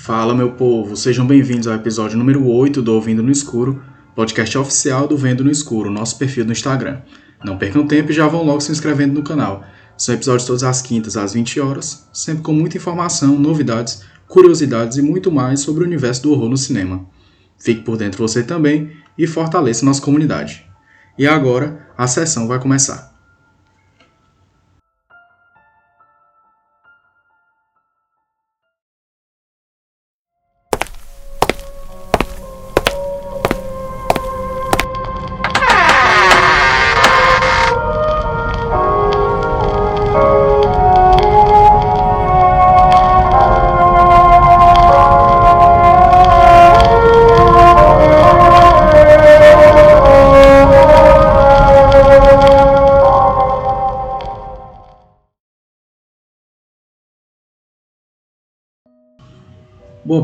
Fala, meu povo, sejam bem-vindos ao episódio número 8 do Ouvindo no Escuro, podcast oficial do Vendo no Escuro, nosso perfil no Instagram. Não percam tempo e já vão logo se inscrevendo no canal. São episódios todas as quintas às 20 horas, sempre com muita informação, novidades, curiosidades e muito mais sobre o universo do horror no cinema. Fique por dentro você também e fortaleça nossa comunidade. E agora, a sessão vai começar.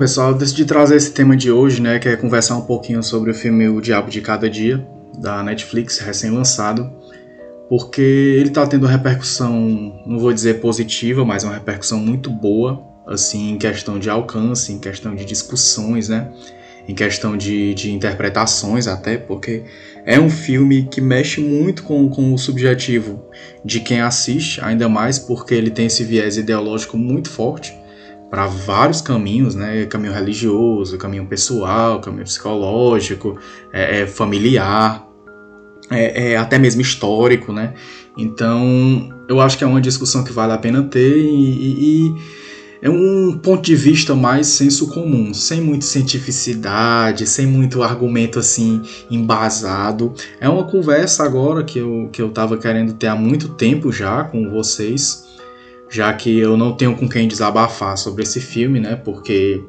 Pessoal, eu decidi trazer esse tema de hoje, né, que é conversar um pouquinho sobre o filme O Diabo de Cada Dia, da Netflix, recém-lançado, porque ele está tendo uma repercussão, não vou dizer positiva, mas uma repercussão muito boa, assim, em questão de alcance, em questão de discussões, né, em questão de, de interpretações até, porque é um filme que mexe muito com, com o subjetivo de quem assiste, ainda mais porque ele tem esse viés ideológico muito forte, para vários caminhos, né? Caminho religioso, caminho pessoal, caminho psicológico, é, é familiar, é, é, até mesmo histórico, né? Então, eu acho que é uma discussão que vale a pena ter e, e é um ponto de vista mais senso comum, sem muita cientificidade, sem muito argumento assim embasado. É uma conversa agora que eu, que eu tava querendo ter há muito tempo já com vocês já que eu não tenho com quem desabafar sobre esse filme, né? Porque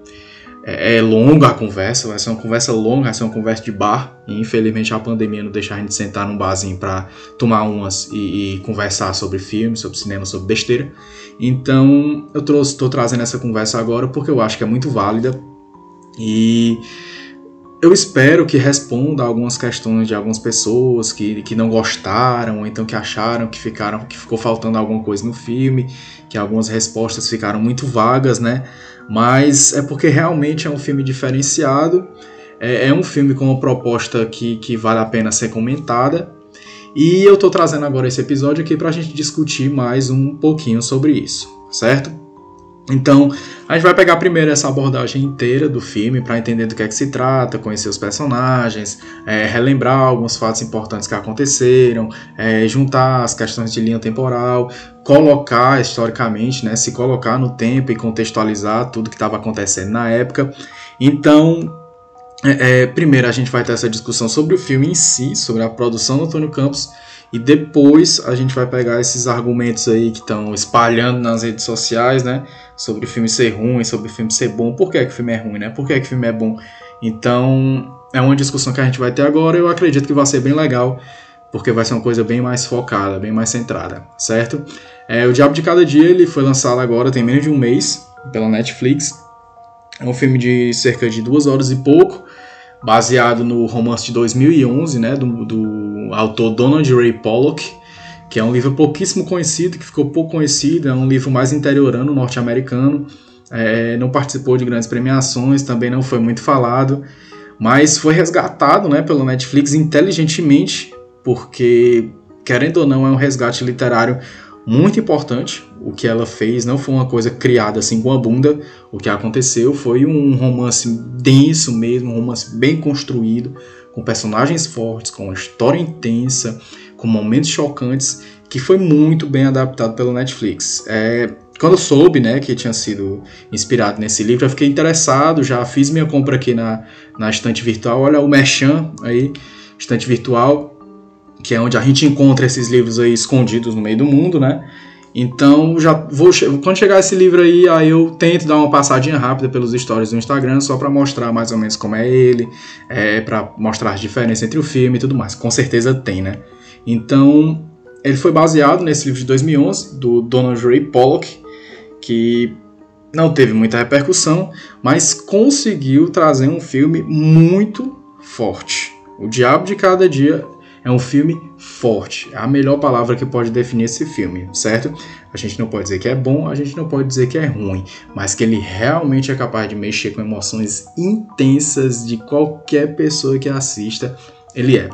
é, é longa a conversa, vai ser uma conversa longa, vai ser uma conversa de bar. E infelizmente a pandemia não deixa a gente sentar num barzinho para tomar umas e, e, conversar sobre filme, sobre cinema, sobre besteira. Então eu estou trazendo essa conversa agora porque eu acho que é muito válida e eu espero que responda algumas questões de algumas pessoas que, que não gostaram, ou então que acharam que ficaram que ficou faltando alguma coisa no filme, que algumas respostas ficaram muito vagas, né? Mas é porque realmente é um filme diferenciado, é, é um filme com uma proposta que, que vale a pena ser comentada. E eu tô trazendo agora esse episódio aqui para a gente discutir mais um pouquinho sobre isso, certo? Então, a gente vai pegar primeiro essa abordagem inteira do filme para entender do que é que se trata, conhecer os personagens, é, relembrar alguns fatos importantes que aconteceram, é, juntar as questões de linha temporal, colocar historicamente, né, se colocar no tempo e contextualizar tudo que estava acontecendo na época. Então, é, é, primeiro a gente vai ter essa discussão sobre o filme em si, sobre a produção do Antônio Campos e depois a gente vai pegar esses argumentos aí que estão espalhando nas redes sociais, né? Sobre o filme ser ruim, sobre o filme ser bom. Por que, é que o filme é ruim, né? Por que, é que o filme é bom? Então, é uma discussão que a gente vai ter agora. Eu acredito que vai ser bem legal, porque vai ser uma coisa bem mais focada, bem mais centrada, certo? É, o Diabo de Cada Dia ele foi lançado agora, tem menos de um mês, pela Netflix. É um filme de cerca de duas horas e pouco baseado no romance de 2011, né, do, do autor Donald Ray Pollock, que é um livro pouquíssimo conhecido, que ficou pouco conhecido, é um livro mais interiorano, norte-americano, é, não participou de grandes premiações, também não foi muito falado, mas foi resgatado né, pelo Netflix inteligentemente, porque, querendo ou não, é um resgate literário muito importante. O que ela fez não foi uma coisa criada assim com a bunda. O que aconteceu foi um romance denso mesmo, um romance bem construído, com personagens fortes, com uma história intensa, com momentos chocantes, que foi muito bem adaptado pelo Netflix. É, quando eu soube né, que tinha sido inspirado nesse livro, eu fiquei interessado, já fiz minha compra aqui na, na estante virtual. Olha o Merchan aí, estante virtual que é onde a gente encontra esses livros aí escondidos no meio do mundo, né? Então, já vou quando chegar esse livro aí, aí eu tento dar uma passadinha rápida pelos stories do Instagram só para mostrar mais ou menos como é ele, é, para mostrar as diferenças entre o filme e tudo mais. Com certeza tem, né? Então, ele foi baseado nesse livro de 2011 do Donald Ray Pollock, que não teve muita repercussão, mas conseguiu trazer um filme muito forte. O Diabo de Cada Dia é um filme forte. É a melhor palavra que pode definir esse filme, certo? A gente não pode dizer que é bom, a gente não pode dizer que é ruim, mas que ele realmente é capaz de mexer com emoções intensas de qualquer pessoa que assista, ele é.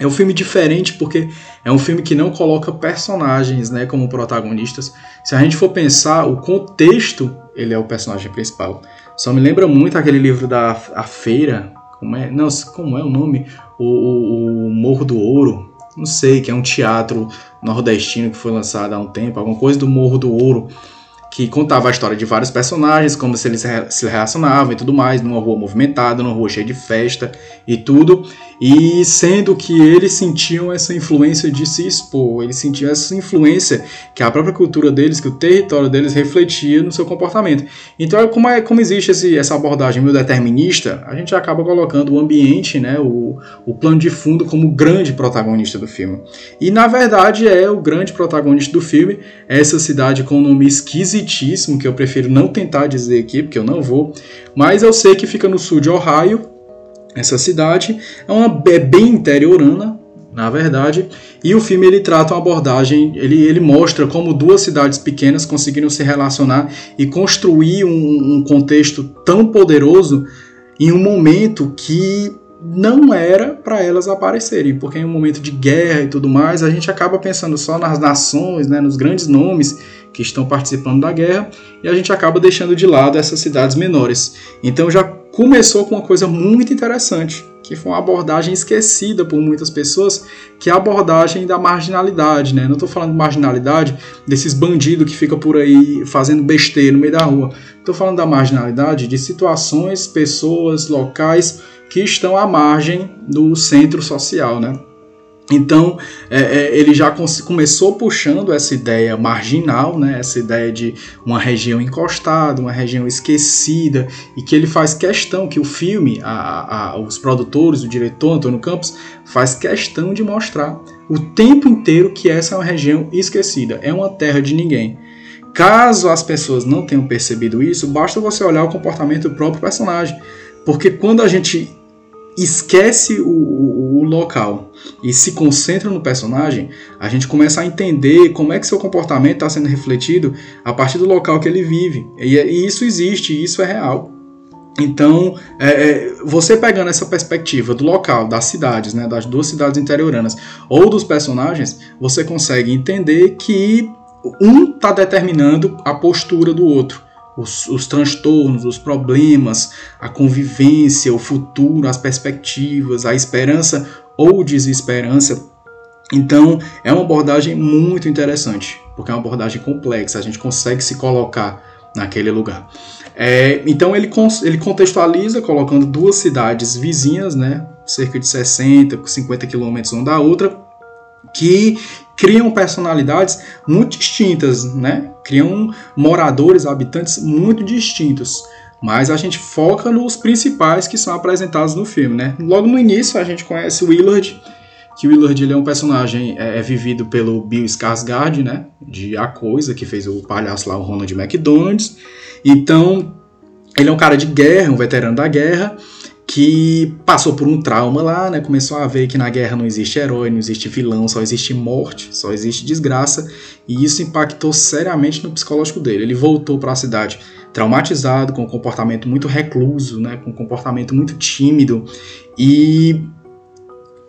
É um filme diferente porque é um filme que não coloca personagens né, como protagonistas. Se a gente for pensar, o contexto, ele é o personagem principal. Só me lembra muito aquele livro da a Feira, como é, não, como é o nome? O, o, o Morro do Ouro, não sei, que é um teatro nordestino que foi lançado há um tempo, alguma coisa do Morro do Ouro que contava a história de vários personagens, como se eles se relacionavam e tudo mais, numa rua movimentada, numa rua cheia de festa e tudo, e sendo que eles sentiam essa influência de se expor, eles sentiam essa influência que a própria cultura deles, que o território deles refletia no seu comportamento. Então, como, é, como existe esse, essa abordagem meio determinista, a gente acaba colocando o ambiente, né, o, o plano de fundo, como o grande protagonista do filme. E na verdade é o grande protagonista do filme, essa cidade com um nome esquisitíssimo, que eu prefiro não tentar dizer aqui, porque eu não vou, mas eu sei que fica no sul de Ohio essa cidade. É uma é bem interiorana, na verdade, e o filme ele trata uma abordagem, ele, ele mostra como duas cidades pequenas conseguiram se relacionar e construir um, um contexto tão poderoso em um momento que não era para elas aparecerem, porque em um momento de guerra e tudo mais, a gente acaba pensando só nas nações, né, nos grandes nomes que estão participando da guerra, e a gente acaba deixando de lado essas cidades menores. Então já começou com uma coisa muito interessante, que foi uma abordagem esquecida por muitas pessoas, que é a abordagem da marginalidade, né? Não estou falando de marginalidade desses bandidos que ficam por aí fazendo besteira no meio da rua. Estou falando da marginalidade de situações, pessoas, locais que estão à margem do centro social, né? Então, é, é, ele já começou puxando essa ideia marginal, né, essa ideia de uma região encostada, uma região esquecida, e que ele faz questão, que o filme, a, a, os produtores, o diretor Antônio Campos, faz questão de mostrar o tempo inteiro que essa é uma região esquecida, é uma terra de ninguém. Caso as pessoas não tenham percebido isso, basta você olhar o comportamento do próprio personagem. Porque quando a gente esquece o, o, o, local e se concentra no personagem, a gente começa a entender como é que seu comportamento está sendo refletido a partir do local que ele vive. E, e isso existe, isso é real. Então, é, é, você pegando essa perspectiva do local, das cidades, né, das duas cidades interioranas, ou dos personagens, você consegue entender que um está determinando a postura do outro os, os transtornos, os problemas, a convivência, o futuro, as perspectivas, a esperança ou desesperança. Então, é uma abordagem muito interessante, porque é uma abordagem complexa, a gente consegue se colocar naquele lugar. É, então, ele, ele contextualiza colocando duas cidades vizinhas, né, cerca de 60, 50 quilômetros uma da outra, que criam personalidades muito distintas, né? Criam moradores, habitantes muito distintos. Mas a gente foca nos principais que são apresentados no filme, né? Logo no início a gente conhece o Willard, que o Willard ele é um personagem é, é vivido pelo Bill Skarsgård, né? De A Coisa, que fez o palhaço lá, o Ronald McDonald's. Então, ele é um cara de guerra, um veterano da guerra, que passou por um trauma lá, né? Começou a ver que na guerra não existe herói, não existe vilão, só existe morte, só existe desgraça, e isso impactou seriamente no psicológico dele. Ele voltou para a cidade traumatizado, com um comportamento muito recluso, né? Com um comportamento muito tímido e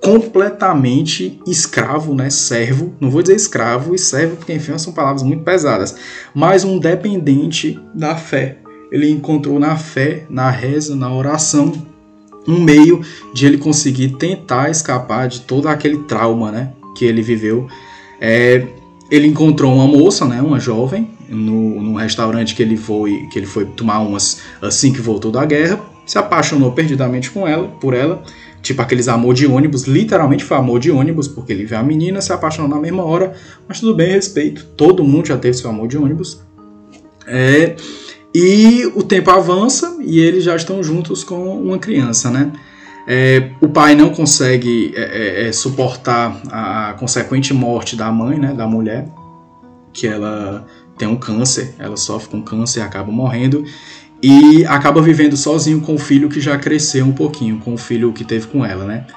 completamente escravo, né, servo, não vou dizer escravo e servo porque enfim são palavras muito pesadas, mas um dependente da fé. Ele encontrou na fé, na reza, na oração, um meio de ele conseguir tentar escapar de todo aquele trauma né, que ele viveu. É, ele encontrou uma moça, né, uma jovem, no, num restaurante que ele foi que ele foi tomar umas assim que voltou da guerra, se apaixonou perdidamente com ela, por ela, tipo aqueles amor de ônibus, literalmente foi amor de ônibus, porque ele vê a menina, se apaixonou na mesma hora, mas tudo bem, respeito, todo mundo já teve seu amor de ônibus. É, e o tempo avança e eles já estão juntos com uma criança, né? É, o pai não consegue é, é, é, suportar a consequente morte da mãe, né, da mulher, que ela tem um câncer, ela sofre com câncer e acaba morrendo, e acaba vivendo sozinho com o filho que já cresceu um pouquinho, com o filho que teve com ela, né?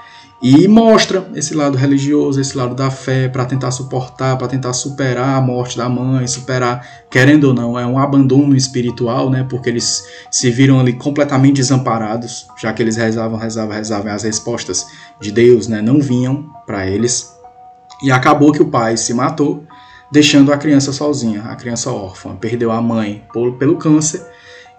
E mostra esse lado religioso, esse lado da fé, para tentar suportar, para tentar superar a morte da mãe, superar, querendo ou não, é um abandono espiritual, né? Porque eles se viram ali completamente desamparados, já que eles rezavam, rezavam, rezavam, e as respostas de Deus, né, não vinham para eles. E acabou que o pai se matou, deixando a criança sozinha, a criança órfã. Perdeu a mãe pelo câncer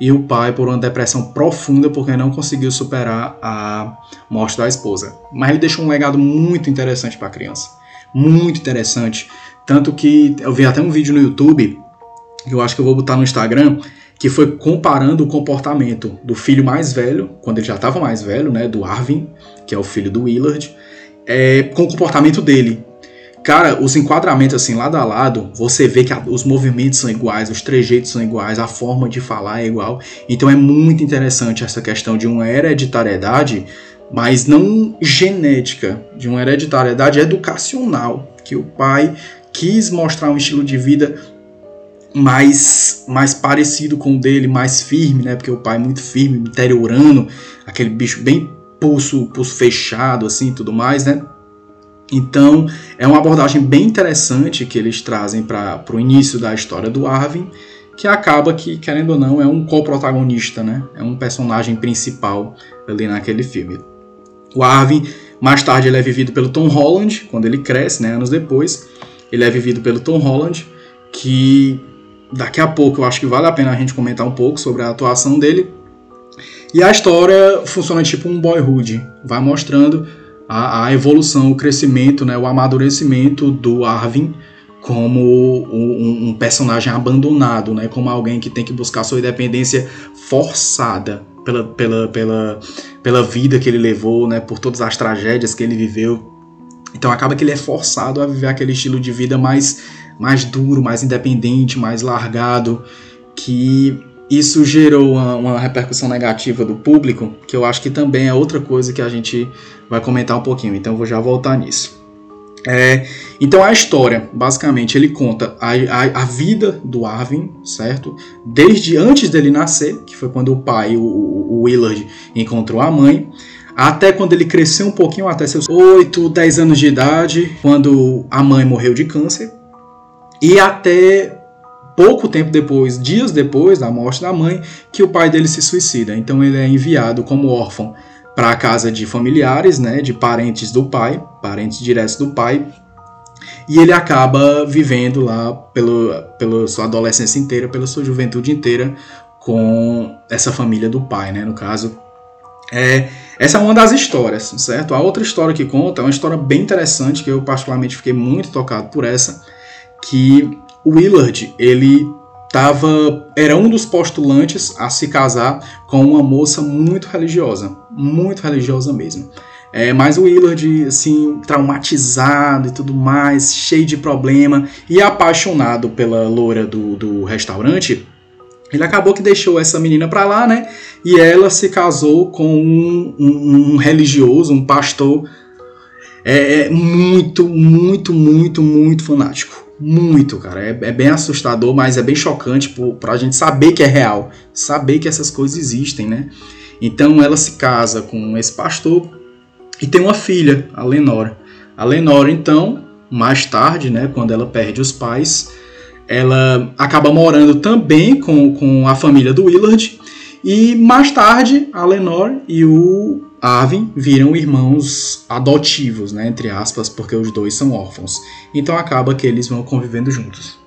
e o pai por uma depressão profunda porque não conseguiu superar a morte da esposa. Mas ele deixou um legado muito interessante para a criança. Muito interessante. Tanto que eu vi até um vídeo no YouTube, que eu acho que eu vou botar no Instagram, que foi comparando o comportamento do filho mais velho, quando ele já estava mais velho, né, do Arvin, que é o filho do Willard, é, com o comportamento dele. Cara, os enquadramentos assim, lado a lado, você vê que a, os movimentos são iguais, os trejeitos são iguais, a forma de falar é igual. Então é muito interessante essa questão de uma hereditariedade, mas não genética, de uma hereditariedade educacional, que o pai quis mostrar um estilo de vida mais mais parecido com o dele, mais firme, né? Porque o pai é muito firme, interiorano, aquele bicho bem pulso, pulso fechado assim, tudo mais, né? Então, é uma abordagem bem interessante que eles trazem para o início da história do Arvin, que acaba que, querendo ou não, é um co-protagonista, né? É um personagem principal ali naquele filme. O Arvin, mais tarde, ele é vivido pelo Tom Holland, quando ele cresce, né? Anos depois. Ele é vivido pelo Tom Holland, que daqui a pouco eu acho que vale a pena a gente comentar um pouco sobre a atuação dele. E a história funciona tipo um boyhood, vai mostrando a, a evolução, o crescimento, né, o amadurecimento do Arvin como um, um, personagem abandonado, né, como alguém que tem que buscar sua independência forçada pela, pela, pela, pela vida que ele levou, né, por todas as tragédias que ele viveu. Então acaba que ele é forçado a viver aquele estilo de vida mais, mais duro, mais independente, mais largado, que isso gerou uma, uma, repercussão negativa do público, que eu acho que também é outra coisa que a gente vai comentar um pouquinho, então vou já voltar nisso. É, então a história, basicamente, ele conta a, a, a, vida do Arvin, certo? Desde antes dele nascer, que foi quando o pai, o, o Willard, encontrou a mãe, até quando ele cresceu um pouquinho, até seus 8, 10 anos de idade, quando a mãe morreu de câncer, e até pouco tempo depois, dias depois da morte da mãe, que o pai dele se suicida. Então ele é enviado como órfão para a casa de familiares, né, de parentes do pai, parentes diretos do pai, e ele acaba vivendo lá pelo, pela sua adolescência inteira, pela sua juventude inteira com essa família do pai, né, no caso. É, essa é uma das histórias, certo? A outra história que conta é uma história bem interessante que eu particularmente fiquei muito tocado por essa, que o Willard, ele tava, era um dos postulantes a se casar com uma moça muito religiosa, muito religiosa mesmo. É, mas o Willard, assim, traumatizado e tudo mais, cheio de problema e apaixonado pela loura do, do restaurante, ele acabou que deixou essa menina pra lá, né? E ela se casou com um, um, um religioso, um pastor é, é muito, muito, muito, muito fanático. Muito, cara. É, é, bem assustador, mas é bem chocante por, pra gente saber que é real. Saber que essas coisas existem, né? Então ela se casa com esse pastor e tem uma filha, a Lenora. A Lenora, então, mais tarde, né, quando ela perde os pais, ela acaba morando também com, com a família do Willard. E mais tarde, a Lenore e o Arvin viram irmãos adotivos, né, entre aspas, porque os dois são órfãos. Então acaba que eles vão convivendo juntos.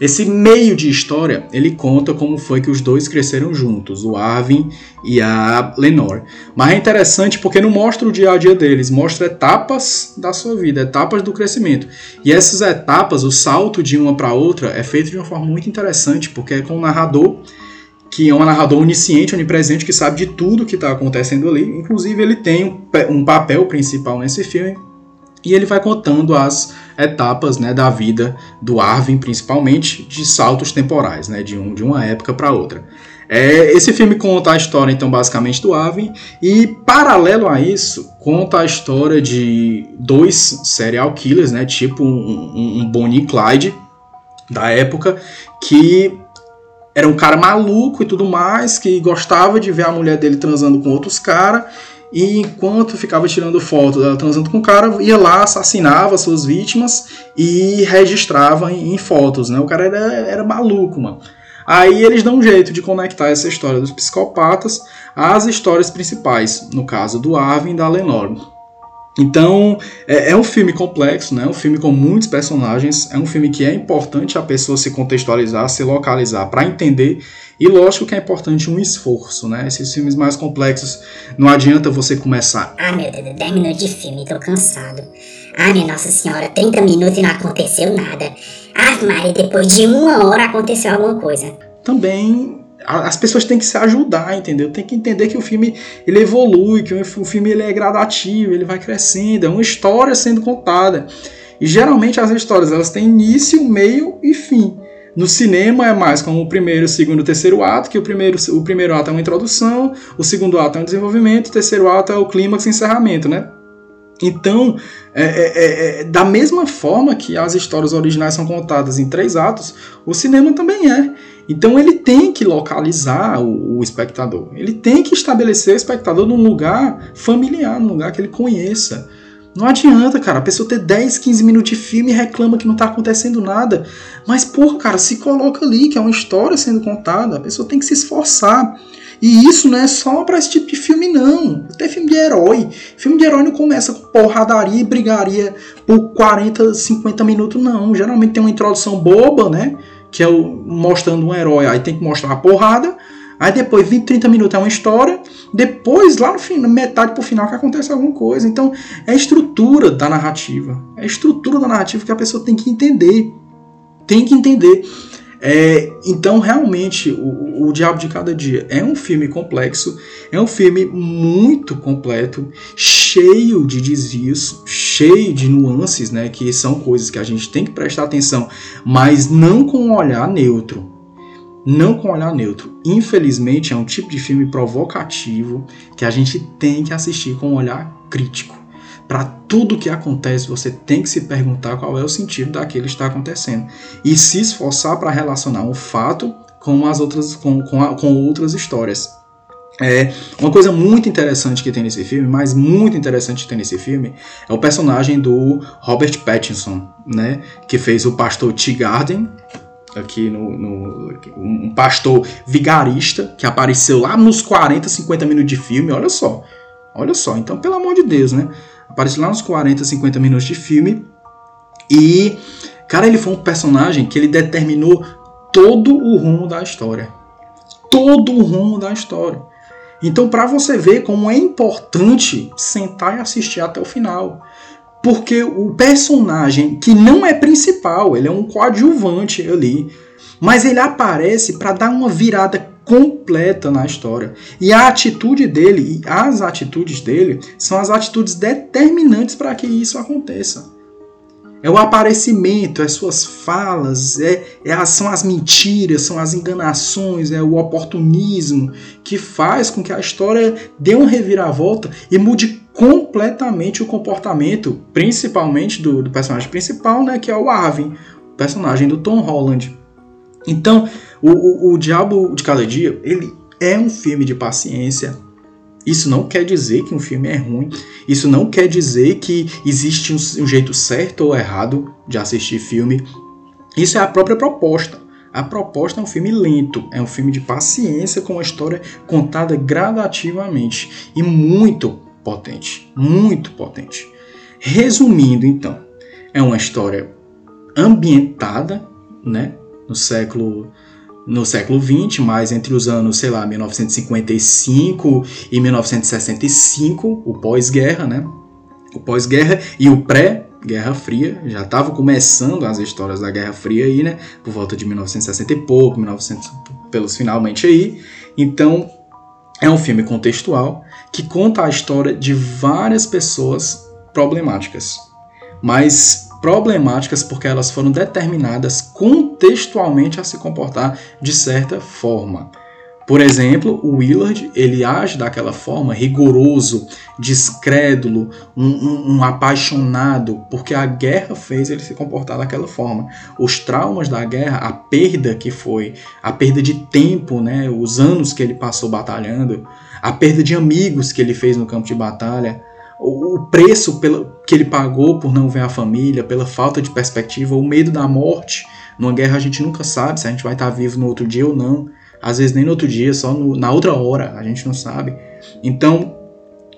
Esse meio de história, ele conta como foi que os dois cresceram juntos, o Arvin e a Lenore. Mas é interessante porque não mostra o dia a dia deles, mostra etapas da sua vida, etapas do crescimento. E essas etapas, o salto de uma para outra, é feito de uma forma muito interessante, porque é com o narrador que é um narrador onisciente, onipresente, que sabe de tudo que está acontecendo ali. Inclusive, ele tem um, um, papel principal nesse filme e ele vai contando as etapas né, da vida do Arvin, principalmente de saltos temporais, né, de, um, de uma época para outra. É, esse filme conta a história, então, basicamente do Arvin, e paralelo a isso, conta a história de dois serial killers, né, tipo um, um, um Bonnie e Clyde da época, que era um cara maluco e tudo mais, que gostava de ver a mulher dele transando com outros caras. e enquanto ficava tirando foto dela transando com o cara, ia lá, assassinava suas vítimas e registrava em, em fotos, né? O cara era, era maluco, mano. Aí eles dão um jeito de conectar essa história dos psicopatas às histórias principais, no caso do Arvin e da Lenore. Então, é, é, um filme complexo, né? um filme com muitos personagens, é um filme que é importante a pessoa se contextualizar, se localizar para entender, e lógico que é importante um esforço, né? Esses filmes mais complexos, não adianta você começar. Ah, meu Deus, 10 minutos de filme, tô cansado. Ah, minha Nossa Senhora, 30 minutos e não aconteceu nada. Ah, Maria, depois de uma hora aconteceu alguma coisa. Também as pessoas têm que se ajudar, entendeu? Tem que entender que o filme ele evolui, que o filme ele é gradativo, ele vai crescendo, é uma história sendo contada. E geralmente as histórias elas têm início, meio e fim. No cinema é mais como o primeiro, o segundo e o terceiro ato, que o primeiro, o primeiro ato é uma introdução, o segundo ato é um desenvolvimento, o terceiro ato é o clímax e encerramento, né? Então, é, é, é, é, da mesma forma que as histórias originais são contadas em três atos, o cinema também é. Então ele tem que localizar o, o, espectador. Ele tem que estabelecer o espectador num lugar familiar, num lugar que ele conheça. Não adianta, cara, a pessoa ter 10, 15 minutos de filme e reclama que não tá acontecendo nada. Mas, porra, cara, se coloca ali, que é uma história sendo contada, a pessoa tem que se esforçar. E isso não é só para esse tipo de filme, não. Até filme de herói. Filme de herói não começa com porradaria e brigaria por 40, 50 minutos, não. Geralmente tem uma introdução boba, né? Que é o, mostrando um herói. Aí tem que mostrar a porrada. Aí depois, 20, 30 minutos é uma história. Depois, lá no final, metade pro final, que acontece alguma coisa. Então, é a estrutura da narrativa. É a estrutura da narrativa que a pessoa tem que entender. Tem que entender. É, então, realmente, o, o Diabo de Cada Dia é um filme complexo, é um filme muito completo, cheio de desvios, cheio de nuances, né, que são coisas que a gente tem que prestar atenção, mas não com um olhar neutro. Não com um olhar neutro. Infelizmente, é um tipo de filme provocativo que a gente tem que assistir com um olhar crítico. Para tudo que acontece, você tem que se perguntar qual é o sentido daquilo que está acontecendo e se esforçar para relacionar um fato com as outras com, com, a, com outras histórias. É, uma coisa muito interessante que tem nesse filme, mas muito interessante que tem nesse filme, é o personagem do Robert Pattinson, né, que fez o pastor T. Garden, aqui no, no, um pastor vigarista que apareceu lá nos 40, 50 minutos de filme, olha só. Olha só, então pelo amor de Deus, né? Aparece lá nos 40, 50 minutos de filme. E, cara, ele foi um personagem que ele determinou todo o rumo da história. Todo o rumo da história. Então, para você ver como é importante sentar e assistir até o final. Porque o personagem que não é principal, ele é um coadjuvante ali, mas ele aparece para dar uma virada completa na história. E a atitude dele, e as atitudes dele, são as atitudes determinantes para que isso aconteça. É o aparecimento, é suas falas, é, é são as mentiras, são as enganações, é o oportunismo que faz com que a história dê uma reviravolta e mude completamente o comportamento, principalmente do, do personagem principal, né, que é o Arvin, o personagem do Tom Holland. Então, o, o, o Diabo de Cada Dia, ele é um filme de paciência. Isso não quer dizer que um filme é ruim. Isso não quer dizer que existe um, um jeito certo ou errado de assistir filme. Isso é a própria proposta. A proposta é um filme lento, é um filme de paciência com uma história contada gradativamente e muito potente, muito potente. Resumindo, então, é uma história ambientada, né, no século no século 20, mas entre os anos, sei lá, 1955 e 1965, o pós-guerra, né? O pós-guerra e o pré-Guerra Fria, já estavam começando as histórias da Guerra Fria aí, né? Por volta de 1960 e pouco, 1900 pelos finalmente aí. Então, é um filme contextual que conta a história de várias pessoas problemáticas. Mas problemáticas porque elas foram determinadas contextualmente a se comportar de certa forma. Por exemplo, o Willard ele age daquela forma, rigoroso, descrédulo, um, um, um, apaixonado, porque a guerra fez ele se comportar daquela forma. Os traumas da guerra, a perda que foi, a perda de tempo, né, os anos que ele passou batalhando, a perda de amigos que ele fez no campo de batalha, o preço que ele pagou por não ver a família, pela falta de perspectiva, o medo da morte. Numa guerra a gente nunca sabe se a gente vai estar vivo no outro dia ou não. Às vezes nem no outro dia, só no, na outra hora, a gente não sabe. Então,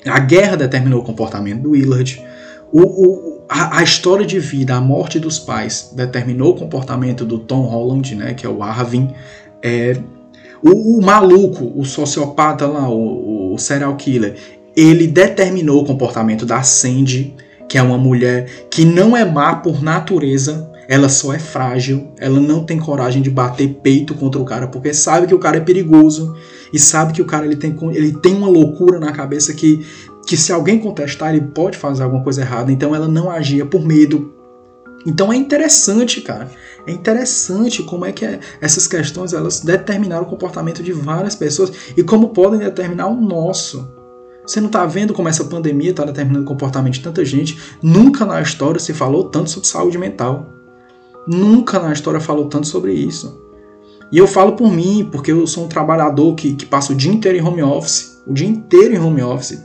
a guerra determinou o comportamento do Willard. O, o, a, a, história de vida, a morte dos pais, determinou o comportamento do Tom Holland, né, que é o Arvin. É, o, o, maluco, o sociopata lá, o, o serial killer, ele determinou o comportamento da Sandy, que é uma mulher que não é má por natureza, ela só é frágil, ela não tem coragem de bater peito contra o cara, porque sabe que o cara é perigoso e sabe que o cara ele tem, ele tem uma loucura na cabeça que, que se alguém contestar ele pode fazer alguma coisa errada, então ela não agia por medo. Então é interessante, cara. É interessante como é que é, essas questões elas determinaram o comportamento de várias pessoas e como podem determinar o nosso. Você não está vendo como essa pandemia está determinando o comportamento de tanta gente? Nunca na história se falou tanto sobre saúde mental. Nunca na história falou tanto sobre isso. E eu falo por mim, porque eu sou um trabalhador que, que passa o dia inteiro em home office. O dia inteiro em home office.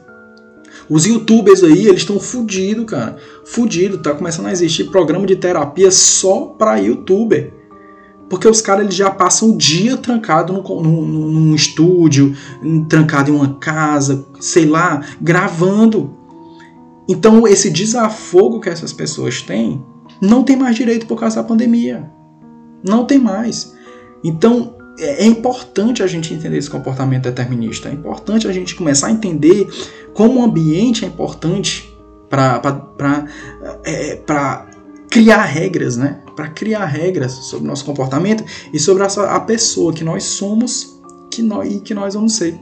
Os youtubers aí, eles estão fudidos, cara. Fudido. Tá começando a existir programa de terapia só para youtuber. Porque os caras já passam o dia trancado no, no, num estúdio, trancado em uma casa, sei lá, gravando. Então esse desafogo que essas pessoas têm não tem mais direito por causa da pandemia. Não tem mais. Então é, é importante a gente entender esse comportamento determinista. É importante a gente começar a entender como o ambiente é importante para é, criar regras, né? Para criar regras sobre o nosso comportamento e sobre a, a pessoa que nós somos que nós, e que nós vamos ser.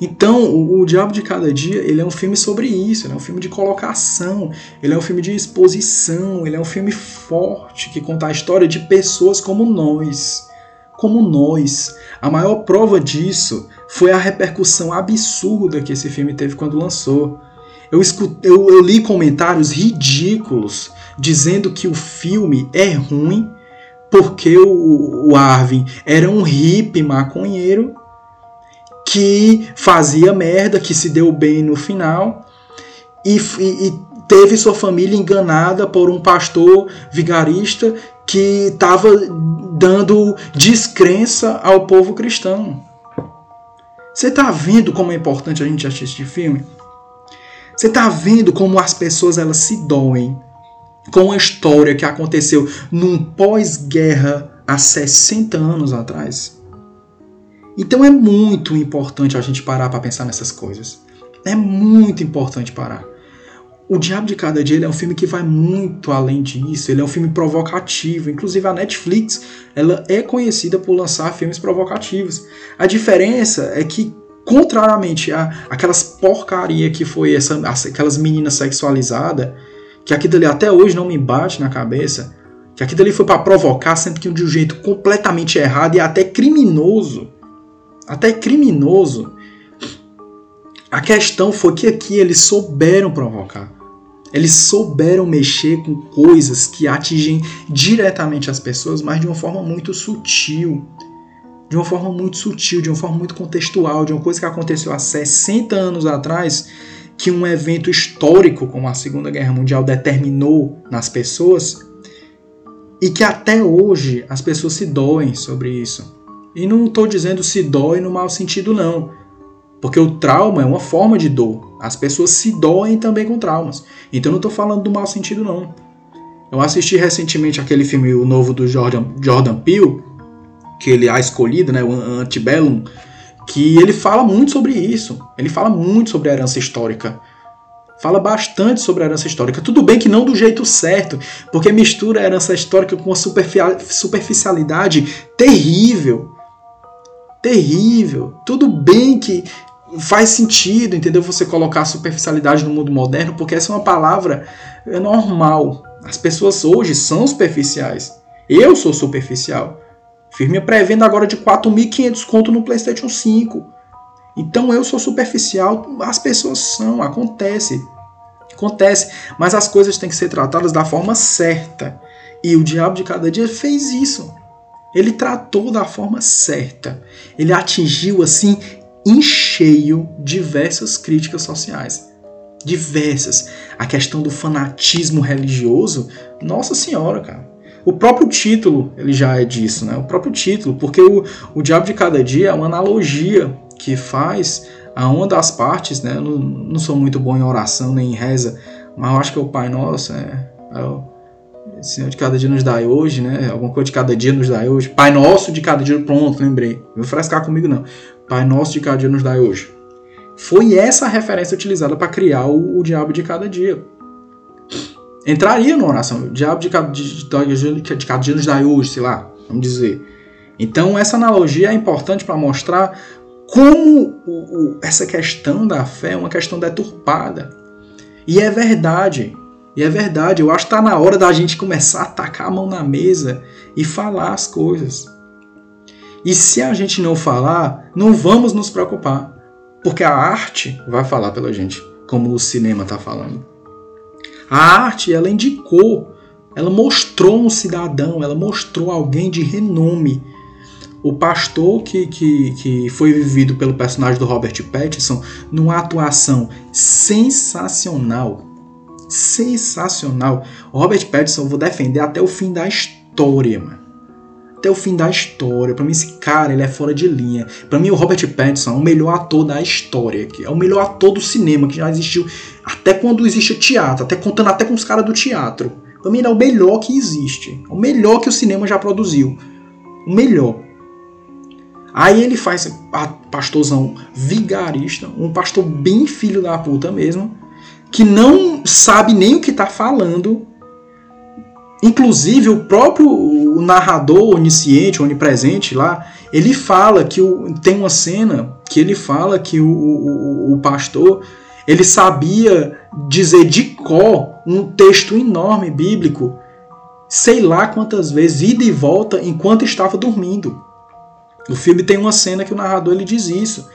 Então, o, o, Diabo de Cada Dia, ele é um filme sobre isso, ele é um filme de colocação, ele é um filme de exposição, ele é um filme forte que conta a história de pessoas como nós. Como nós. A maior prova disso foi a repercussão absurda que esse filme teve quando lançou. Eu, escutei, eu, eu li comentários ridículos dizendo que o filme é ruim porque o, o Arvin era um hippie maconheiro que fazia merda, que se deu bem no final e, e, e teve sua família enganada por um pastor vigarista que estava dando descrença ao povo cristão. Você está vendo como é importante a gente assistir filme? Você está vendo como as pessoas elas se doem com a história que aconteceu num pós-guerra há 60 anos atrás. Então é muito importante a gente parar para pensar nessas coisas. É muito importante parar. O Diabo de Cada Dia é um filme que vai muito além disso. Ele é um filme provocativo. Inclusive a Netflix ela é conhecida por lançar filmes provocativos. A diferença é que contrariamente a aquelas porcaria que foi essa, aquelas meninas sexualizadas, que aquilo ali até hoje não me bate na cabeça, que aquilo ali foi para provocar, sendo que de um jeito completamente errado e até criminoso. Até criminoso. A questão foi que aqui eles souberam provocar. Eles souberam mexer com coisas que atingem diretamente as pessoas, mas de uma forma muito sutil. De uma forma muito sutil, de uma forma muito contextual, de uma coisa que aconteceu há 60 anos atrás que um evento histórico como a Segunda Guerra Mundial determinou nas pessoas e que até hoje as pessoas se doem sobre isso. E não estou dizendo se dói no mau sentido, não. Porque o trauma é uma forma de dor. As pessoas se doem também com traumas. Então não estou falando do mau sentido, não. Eu assisti recentemente aquele filme o novo do Jordan, Jordan Peele, que ele é a escolhido, né, o Antebellum, que ele fala muito sobre isso. Ele fala muito sobre a herança histórica. Fala bastante sobre a herança histórica. Tudo bem que não do jeito certo, porque mistura a herança histórica com uma superficialidade terrível. Terrível. Tudo bem que faz sentido, entendeu? Você colocar superficialidade no mundo moderno, porque essa é uma palavra normal. As pessoas hoje são superficiais. Eu sou superficial. Fiz minha pré-venda agora de 4.500 conto no PlayStation 5. Então eu sou superficial, as pessoas são, acontece. Acontece, mas as coisas têm que ser tratadas da forma certa. E o diabo de cada dia fez isso. Ele tratou da forma certa. Ele atingiu assim em cheio diversas críticas sociais. Diversas. A questão do fanatismo religioso, nossa senhora, cara. O próprio título, ele já é disso, né? O próprio título, porque o, o Diabo de Cada Dia é uma analogia que faz a uma das partes, né? Eu não, não sou muito bom em oração nem em reza, mas eu acho que é o Pai Nosso, é, é o Senhor de cada dia nos dai hoje, né? Alguma coisa de cada dia nos dai hoje. Pai Nosso de cada dia, pronto, lembrei. Não frescar comigo não. Pai Nosso de cada dia nos dai hoje. Foi essa a referência utilizada para criar o, o diabo de cada dia entraria na oração. O diabo de de, de, de cada dia nos dá hoje, sei lá, vamos dizer. Então, essa analogia é importante para mostrar como o, o, essa questão da fé é uma questão deturpada. E é verdade. E é verdade. Eu acho que está na hora da gente começar a tacar a mão na mesa e falar as coisas. E se a gente não falar, não vamos nos preocupar. Porque a arte vai falar pela gente, como o cinema está falando. A arte, ela indicou, ela mostrou um cidadão, ela mostrou alguém de renome. O pastor que, que, que foi vivido pelo personagem do Robert Pattinson numa atuação sensacional. Sensacional. Robert Pattinson eu vou defender até o fim da história, mano até o fim da história. Para mim, esse cara ele é fora de linha. Para mim, o Robert Pattinson é o melhor ator da história. É o melhor ator do cinema que já existiu. Até quando existe teatro. Até contando até com os caras do teatro. Pra mim, ele é o melhor que existe. É o melhor que o cinema já produziu. O melhor. Aí ele faz pastorzão vigarista, um pastor bem filho da puta mesmo, que não sabe nem o que tá falando, Inclusive, o próprio narrador onisciente, onipresente lá, ele fala que o, tem uma cena que ele fala que o, o, o pastor ele sabia dizer de cor um texto enorme bíblico, sei lá quantas vezes, ida e volta, enquanto estava dormindo. O filme tem uma cena que o narrador ele diz isso.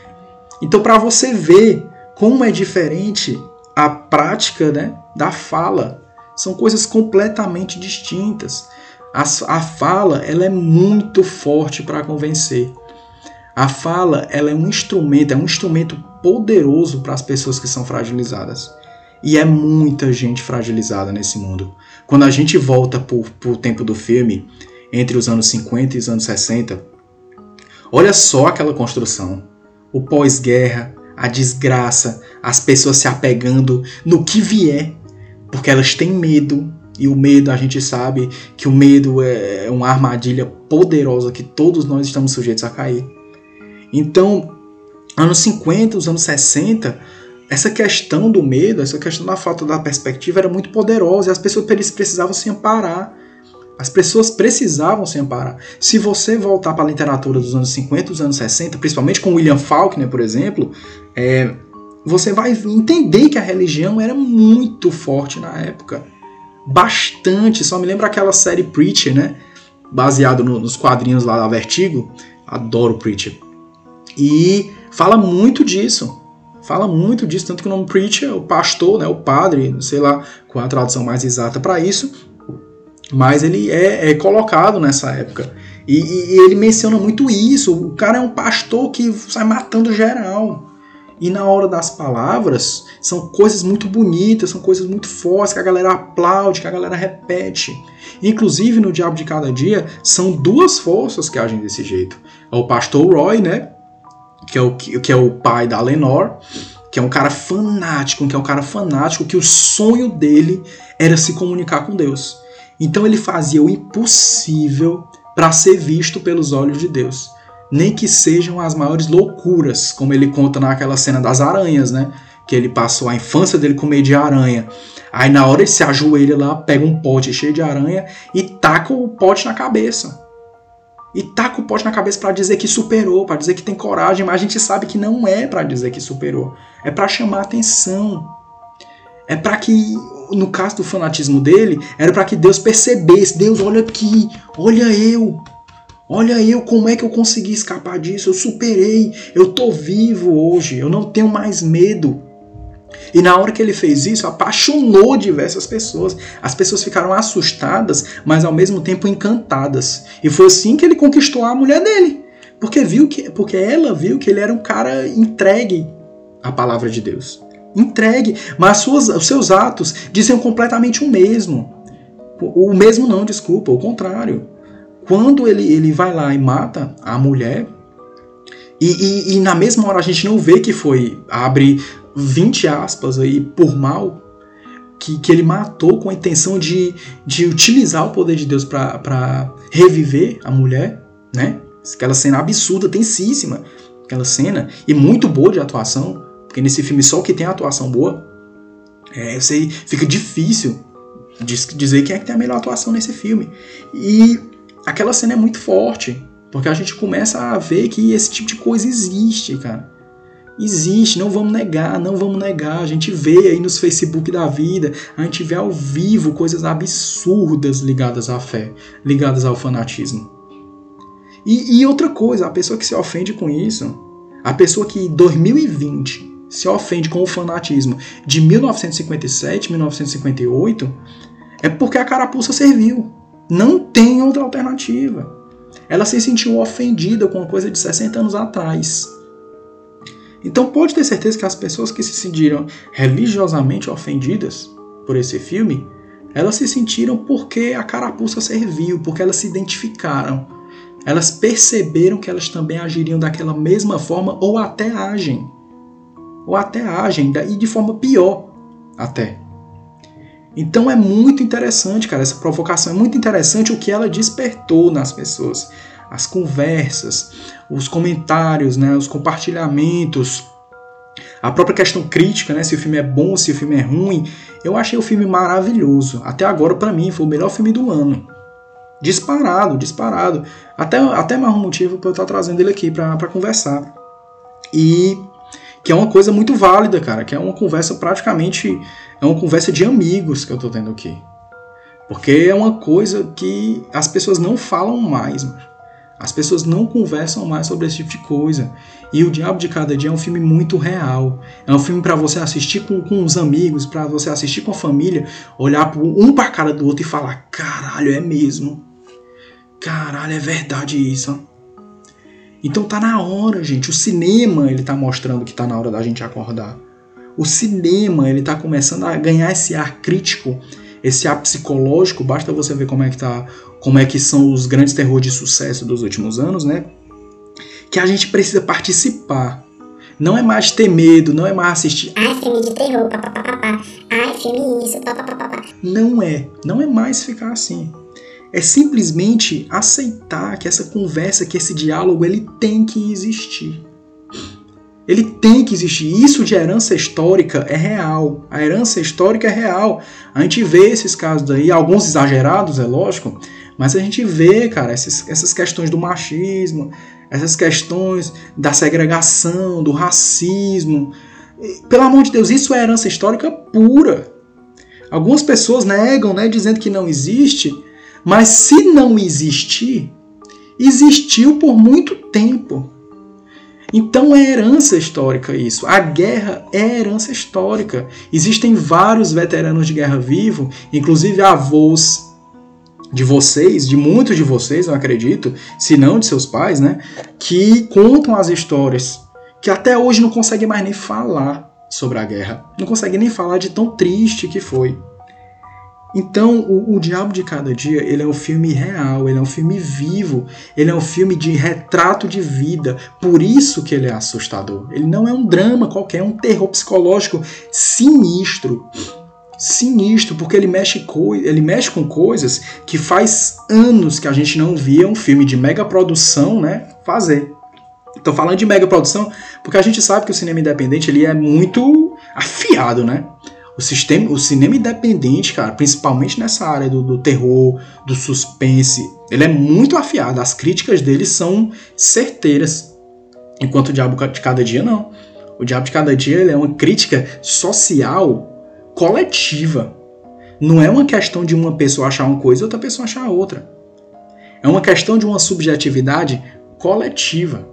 Então, para você ver como é diferente a prática né, da fala são coisas completamente distintas. A, a fala ela é muito forte para convencer. A fala ela é um instrumento, é um instrumento poderoso para as pessoas que são fragilizadas. E é muita gente fragilizada nesse mundo. Quando a gente volta para o tempo do filme, entre os anos 50 e os anos 60, olha só aquela construção. O pós-guerra, a desgraça, as pessoas se apegando no que vier porque elas têm medo e o medo a gente sabe que o medo é uma armadilha poderosa que todos nós estamos sujeitos a cair. Então, anos 50, os anos 60, essa questão do medo, essa questão da falta da perspectiva era muito poderosa e as pessoas precisavam se amparar. As pessoas precisavam se amparar. Se você voltar para a literatura dos anos 50, dos anos 60, principalmente com William Faulkner, por exemplo, é, você vai entender que a religião era muito forte na época. Bastante. Só me lembra aquela série Preacher, né? Baseado no, nos quadrinhos lá da Vertigo. Adoro Preacher. E fala muito disso. Fala muito disso. Tanto que o nome Preacher, o pastor, né? O padre, sei lá qual é a tradução mais exata para isso. Mas ele é, é colocado nessa época. E, e, ele menciona muito isso. O cara é um pastor que sai matando geral. E na hora das palavras, são coisas muito bonitas, são coisas muito fortes, que a galera aplaude, que a galera repete. Inclusive, no Diabo de Cada Dia, são duas forças que agem desse jeito. É o pastor Roy, né? Que é o, que é o pai da Lenore, que é um cara fanático, que é um cara fanático, que o sonho dele era se comunicar com Deus. Então ele fazia o impossível para ser visto pelos olhos de Deus nem que sejam as maiores loucuras, como ele conta naquela cena das aranhas, né? Que ele passou a infância dele com medo de aranha. Aí na hora ele se ajoelha lá, pega um pote cheio de aranha e taca o pote na cabeça. E taca o pote na cabeça para dizer que superou, para dizer que tem coragem, mas a gente sabe que não é para dizer que superou. É para chamar atenção. É para que, no caso do fanatismo dele, era para que Deus percebesse: Deus, olha aqui, olha eu, Olha eu como é que eu consegui escapar disso. Eu superei. Eu tô vivo hoje. Eu não tenho mais medo. E na hora que ele fez isso, apaixonou diversas pessoas. As pessoas ficaram assustadas, mas ao mesmo tempo encantadas. E foi assim que ele conquistou a mulher dele. Porque viu que, porque ela viu que ele era um cara entregue à palavra de Deus. Entregue, mas suas, os seus atos diziam completamente o mesmo. O mesmo não, desculpa, o contrário. Quando ele, ele vai lá e mata a mulher, e, e, e, na mesma hora a gente não vê que foi, abre 20 aspas aí, por mal, que, que ele matou com a intenção de, de utilizar o poder de Deus para reviver a mulher, né? Aquela cena absurda, tensíssima, aquela cena, e muito boa de atuação, porque nesse filme só o que tem atuação boa, é, você fica difícil dizer quem é que tem a melhor atuação nesse filme. E aquela cena é muito forte, porque a gente começa a ver que esse tipo de coisa existe, cara. Existe, não vamos negar, não vamos negar. A gente vê aí nos Facebook da vida, a gente vê ao vivo coisas absurdas ligadas à fé, ligadas ao fanatismo. E, e outra coisa, a pessoa que se ofende com isso, a pessoa que em 2020 se ofende com o fanatismo de 1957, 1958, é porque a carapuça serviu. Não tem outra alternativa. Ela se sentiu ofendida com uma coisa de 60 anos atrás. Então pode ter certeza que as pessoas que se sentiram religiosamente ofendidas por esse filme, elas se sentiram porque a carapuça serviu, porque elas se identificaram. Elas perceberam que elas também agiriam daquela mesma forma ou até agem. Ou até agem e de forma pior até. Então é muito interessante, cara, essa provocação é muito interessante o que ela despertou nas pessoas as conversas, os comentários, né, os compartilhamentos, a própria questão crítica, né, se o filme é bom, se o filme é ruim. Eu achei o filme maravilhoso. Até agora, para mim, foi o melhor filme do ano. Disparado, disparado. Até, até mais um motivo para eu estar trazendo ele aqui para conversar. E que é uma coisa muito válida, cara, que é uma conversa praticamente é uma conversa de amigos que eu tô tendo aqui. Porque é uma coisa que as pessoas não falam mais. Mano. As pessoas não conversam mais sobre esse tipo de coisa. E O Diabo de Cada Dia é um filme muito real. É um filme para você assistir com, com os amigos, para você assistir com a família, olhar um para a cara do outro e falar: caralho, é mesmo. Caralho, é verdade isso. Então tá na hora, gente. O cinema ele tá mostrando que tá na hora da gente acordar. O cinema ele tá começando a ganhar esse ar crítico, esse ar psicológico. Basta você ver como é que tá como é que são os grandes terrores de sucesso dos últimos anos, né? Que a gente precisa participar. Não é mais ter medo, não é mais assistir. Ai, filme de terror, papapá. Ai, filme isso, papapá. Não é. Não é mais ficar assim. É simplesmente aceitar que essa conversa, que esse diálogo, ele tem que existir. Ele tem que existir. Isso de herança histórica é real. A herança histórica é real. A gente vê esses casos aí, alguns exagerados, é lógico, mas a gente vê, cara, essas, essas questões do machismo, essas questões da segregação, do racismo. Pelo amor de Deus, isso é herança histórica pura. Algumas pessoas negam, né, dizendo que não existe, mas se não existir, existiu por muito tempo. Então é herança histórica isso. A guerra é herança histórica. Existem vários veteranos de guerra vivo, inclusive avós de vocês, de muitos de vocês, eu acredito, se não de seus pais, né, que contam as histórias, que até hoje não conseguem mais nem falar sobre a guerra, não conseguem nem falar de tão triste que foi. Então, o, o, Diabo de Cada Dia, ele é um filme real, ele é um filme vivo, ele é um filme de retrato de vida, por isso que ele é assustador. Ele não é um drama qualquer, é um terror psicológico sinistro sinistro, porque ele mexe, ele mexe com coisas que faz anos que a gente não via um filme de mega produção né, fazer. Estou falando de mega produção porque a gente sabe que o cinema independente ele é muito afiado, né? O, sistema, o cinema independente, cara, principalmente nessa área do, do terror, do suspense, ele é muito afiado. As críticas dele são certeiras. Enquanto o Diabo de Cada Dia, não. O Diabo de Cada Dia ele é uma crítica social coletiva. Não é uma questão de uma pessoa achar uma coisa e outra pessoa achar outra. É uma questão de uma subjetividade coletiva.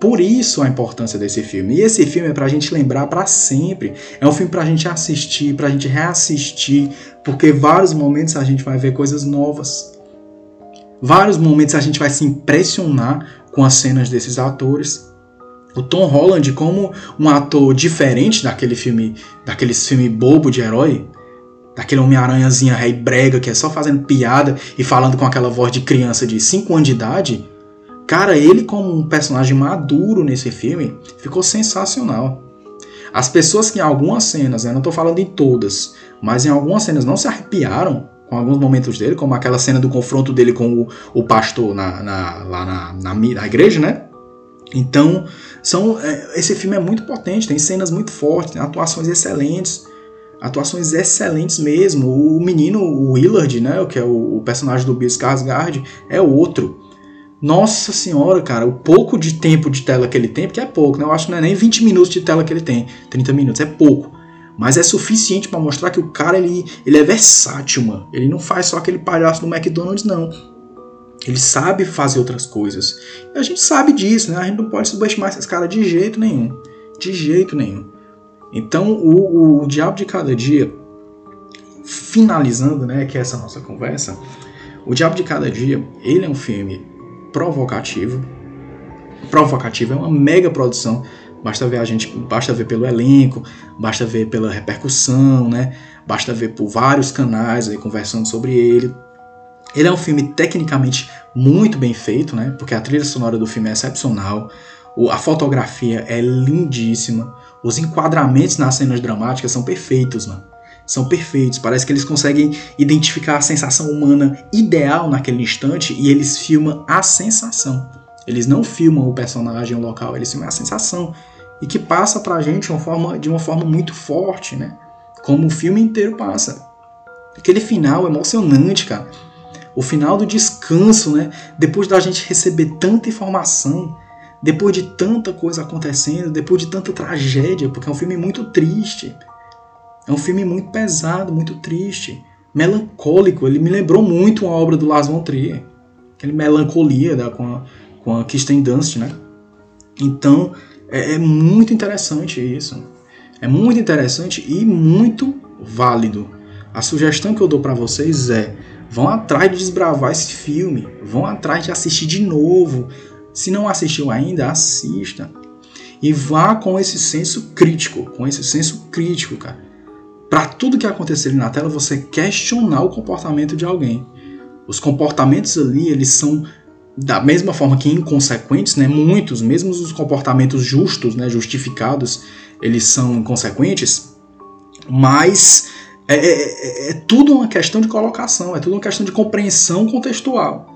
Por isso a importância desse filme. E esse filme é pra gente lembrar para sempre. É um filme pra gente assistir, pra gente reassistir, porque vários momentos a gente vai ver coisas novas. Vários momentos a gente vai se impressionar com as cenas desses atores. O Tom Holland como um ator diferente daquele filme, daqueles filme bobo de herói, daquele Homem-Aranhazinha rei brega que é só fazendo piada e falando com aquela voz de criança de 5 anos de idade. Cara, ele como um personagem maduro nesse filme ficou sensacional. As pessoas que em algumas cenas, né, não estou falando em todas, mas em algumas cenas não se arrepiaram com alguns momentos dele, como aquela cena do confronto dele com o, o pastor na, na, lá na, na, na igreja, né? Então, são, é, esse filme é muito potente, tem cenas muito fortes, tem atuações excelentes, atuações excelentes mesmo. O menino, o Willard, né, que é o, o personagem do Bill Skarsgård, é outro. Nossa senhora, cara, o pouco de tempo de tela que ele tem, porque é pouco, né? Eu acho que não é nem 20 minutos de tela que ele tem, 30 minutos, é pouco. Mas é suficiente para mostrar que o cara ele, ele é versátil, mano. Ele não faz só aquele palhaço do McDonald's, não. Ele sabe fazer outras coisas. E a gente sabe disso, né? A gente não pode subestimar esses caras de jeito nenhum. De jeito nenhum. Então, o, o Diabo de Cada Dia, finalizando, né, que é essa nossa conversa, o Diabo de Cada Dia, ele é um filme provocativo. Provocativo é uma mega produção. Basta ver a gente, basta ver pelo elenco, basta ver pela repercussão, né? Basta ver por vários canais aí conversando sobre ele. Ele é um filme tecnicamente muito bem feito, né? Porque a trilha sonora do filme é excepcional, a fotografia é lindíssima, os enquadramentos nas cenas dramáticas são perfeitos, mano. São perfeitos. Parece que eles conseguem identificar a sensação humana ideal naquele instante e eles filmam a sensação. Eles não filmam o personagem, local, eles filmam a sensação. E que passa pra gente uma forma, de uma forma muito forte, né? Como o filme inteiro passa. Aquele final emocionante, cara. O final do descanso, né? Depois da gente receber tanta informação, depois de tanta coisa acontecendo, depois de tanta tragédia, porque é um filme muito triste. É um filme muito pesado, muito triste, melancólico. Ele me lembrou muito uma obra do Lars von Trier, aquele melancolia da, com, a, com a Kirsten Dunst, né? Então, é, é muito interessante isso. É muito interessante e muito válido. A sugestão que eu dou para vocês é: vão atrás de desbravar esse filme, vão atrás de assistir de novo. Se não assistiu ainda, assista. E vá com esse senso crítico, com esse senso crítico, cara para tudo que acontecer na tela, você questionar o comportamento de alguém. Os comportamentos ali, eles são da mesma forma que inconsequentes, né? Muitos, mesmo os comportamentos justos, né, justificados, eles são inconsequentes, mas é, é, é, é tudo uma questão de colocação, é tudo uma questão de compreensão contextual.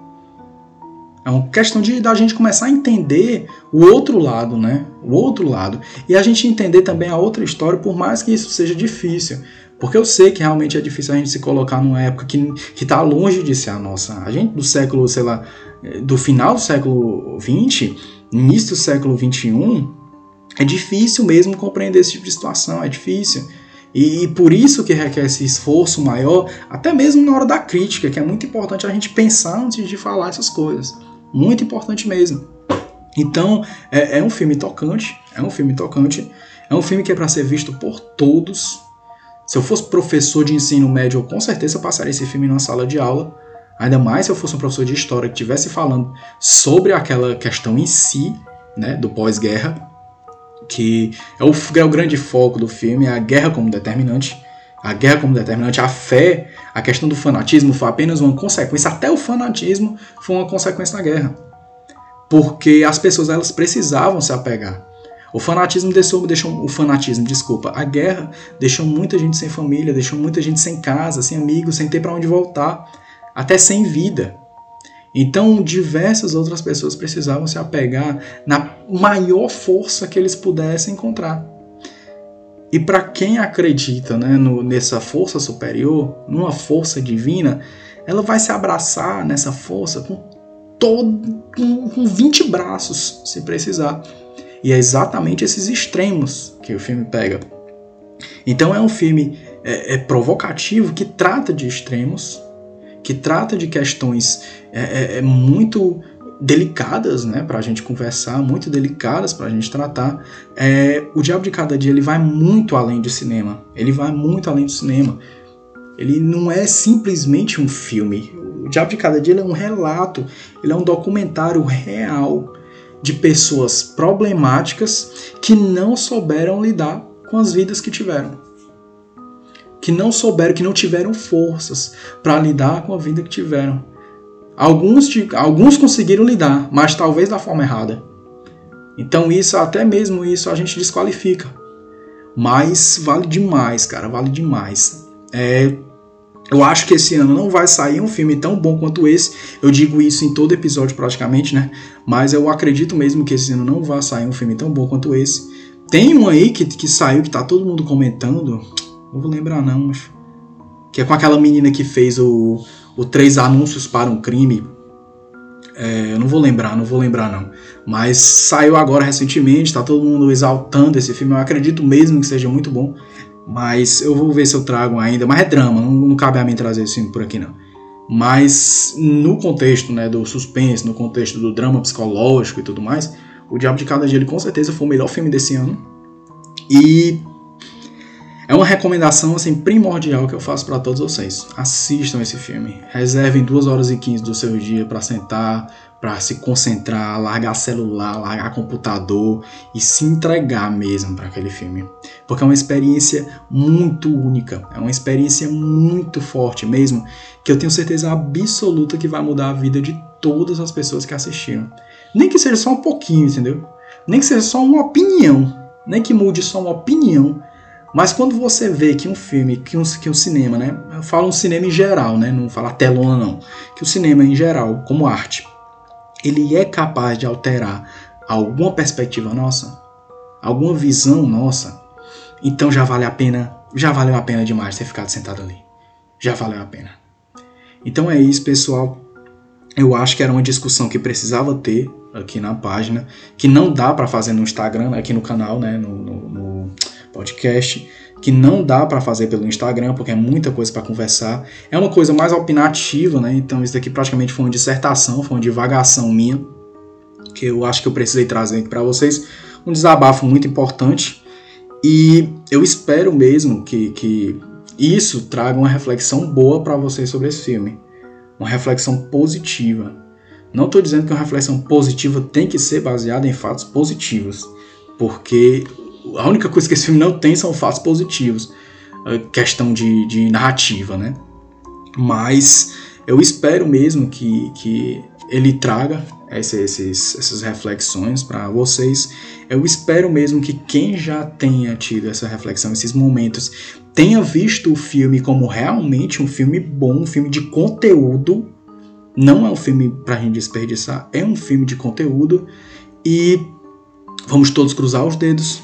É uma questão de da gente começar a entender o outro lado, né? O outro lado. E a gente entender também a outra história, por mais que isso seja difícil. Porque eu sei que realmente é difícil a gente se colocar numa época que, que tá longe de ser a nossa. A gente do século, sei lá, do final do século XX, início do século XXI, é difícil mesmo compreender esse tipo de situação, é difícil. E, e, por isso que requer esse esforço maior, até mesmo na hora da crítica, que é muito importante a gente pensar antes de falar essas coisas. Muito importante mesmo. Então, é, é um filme tocante, é um filme tocante, é um filme que é para ser visto por todos. Se eu fosse professor de ensino médio, eu com certeza passaria esse filme numa sala de aula. Ainda mais se eu fosse um professor de história que estivesse falando sobre aquela questão em si, né, do pós-guerra, que é o, é o grande foco do filme, é a guerra como determinante. A guerra como determinante, a fé, a questão do fanatismo foi apenas uma consequência, até o fanatismo foi uma consequência da guerra. Porque as pessoas elas precisavam se apegar. O fanatismo deixou, deixou o fanatismo, desculpa, a guerra deixou muita gente sem família, deixou muita gente sem casa, sem amigos, sem ter para onde voltar, até sem vida. Então, diversas outras pessoas precisavam se apegar na maior força que eles pudessem encontrar. E para quem acredita né, no, nessa força superior, numa força divina, ela vai se abraçar nessa força com todo com, com 20 braços, se precisar. E é exatamente esses extremos que o filme pega. Então é um filme é, é provocativo que trata de extremos, que trata de questões é, é, é muito delicadas, né, para a gente conversar, muito delicadas para a gente tratar. É, o Diabo de Cada Dia ele vai muito além do cinema. Ele vai muito além do cinema. Ele não é simplesmente um filme. O Diabo de Cada Dia é um relato, ele é um documentário real de pessoas problemáticas que não souberam lidar com as vidas que tiveram. Que não souberam, que não tiveram forças para lidar com a vida que tiveram. Alguns, alguns conseguiram lidar, mas talvez da forma errada. Então isso, até mesmo isso, a gente desqualifica. Mas vale demais, cara, vale demais. É, eu acho que esse ano não vai sair um filme tão bom quanto esse. Eu digo isso em todo episódio praticamente, né? Mas eu acredito mesmo que esse ano não vai sair um filme tão bom quanto esse. Tem um aí que, que saiu que tá todo mundo comentando. Não vou lembrar não, mas. Que é com aquela menina que fez o, o Três Anúncios para um Crime. É, eu não vou lembrar, não vou lembrar não. Mas saiu agora recentemente, tá todo mundo exaltando esse filme. Eu acredito mesmo que seja muito bom. Mas eu vou ver se eu trago ainda. Mas é drama, não, não cabe a mim trazer esse filme por aqui não. Mas no contexto né, do suspense, no contexto do drama psicológico e tudo mais, O Diabo de Cada Dia ele com certeza foi o melhor filme desse ano. E é uma recomendação assim, primordial que eu faço para todos vocês. Assistam esse filme. Reservem 2 horas e 15 do seu dia para sentar, para se concentrar, largar celular, largar computador e se entregar mesmo para aquele filme. Porque é uma experiência muito única, é uma experiência muito forte mesmo, que eu tenho certeza absoluta que vai mudar a vida de todas as pessoas que assistiram. Nem que seja só um pouquinho, entendeu? Nem que seja só uma opinião, nem que mude só uma opinião. Mas quando você vê que um filme, que um, que um cinema, né? Eu falo um cinema em geral, né? Não falo telona não. Que o cinema em geral, como arte, ele é capaz de alterar alguma perspectiva nossa, alguma visão nossa, então já vale a pena, já valeu a pena demais ter ficado sentado ali. Já valeu a pena. Então é isso, pessoal. Eu acho que era uma discussão que precisava ter aqui na página, que não dá para fazer no Instagram, aqui no canal, né, no, no, no podcast, que não dá para fazer pelo Instagram, porque é muita coisa para conversar. É uma coisa mais opinativa, né? Então isso daqui praticamente foi uma dissertação, foi uma divagação minha, que eu acho que eu precisei trazer aqui para vocês. Um desabafo muito importante. E eu espero mesmo que, que isso traga uma reflexão boa para vocês sobre esse filme. Uma reflexão positiva. Não estou dizendo que uma reflexão positiva tem que ser baseada em fatos positivos, porque a única coisa que esse filme não tem são fatos positivos, questão de, de narrativa, né? Mas eu espero mesmo que, que ele traga esses, essas reflexões para vocês. Eu espero mesmo que quem já tenha tido essa reflexão, esses momentos, tenha visto o filme como realmente um filme bom, um filme de conteúdo. Não é um filme para a gente desperdiçar, é um filme de conteúdo. E vamos todos cruzar os dedos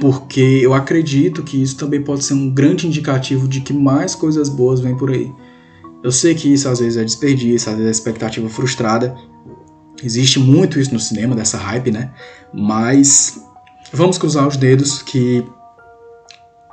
porque eu acredito que isso também pode ser um grande indicativo de que mais coisas boas vêm por aí. Eu sei que isso às vezes é desperdício, às vezes é expectativa frustrada. Existe muito isso no cinema, dessa hype, né? Mas vamos cruzar os dedos que,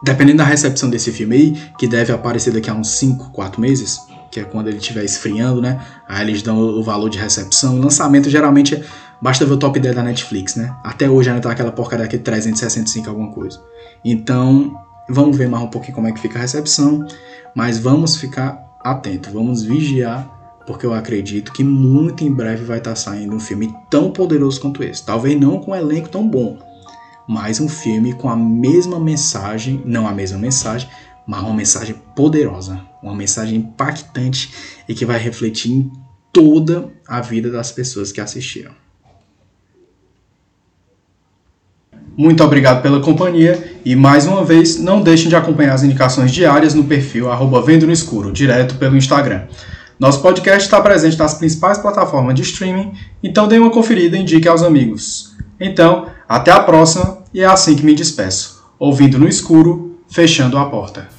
dependendo da recepção desse filme aí, que deve aparecer daqui a uns 5, 4 meses, que é quando ele estiver esfriando, né? Aí eles dão o valor de recepção. O lançamento geralmente é Basta ver o top 10 da Netflix, né? Até hoje ainda tá aquela porcaria aqui de 365 alguma coisa. Então, vamos ver mais um pouquinho como é que fica a recepção, mas vamos ficar atento, vamos vigiar, porque eu acredito que muito em breve vai estar tá saindo um filme tão poderoso quanto esse. Talvez não com um elenco tão bom, mas um filme com a mesma mensagem, não a mesma mensagem, mas uma mensagem poderosa, uma mensagem impactante e que vai refletir em toda a vida das pessoas que assistiram. Muito obrigado pela companhia e mais uma vez não deixem de acompanhar as indicações diárias no perfil arroba Vendo no Escuro, direto pelo Instagram. Nosso podcast está presente nas principais plataformas de streaming, então dê uma conferida e indique aos amigos. Então, até a próxima e é assim que me despeço, ouvindo no escuro, fechando a porta.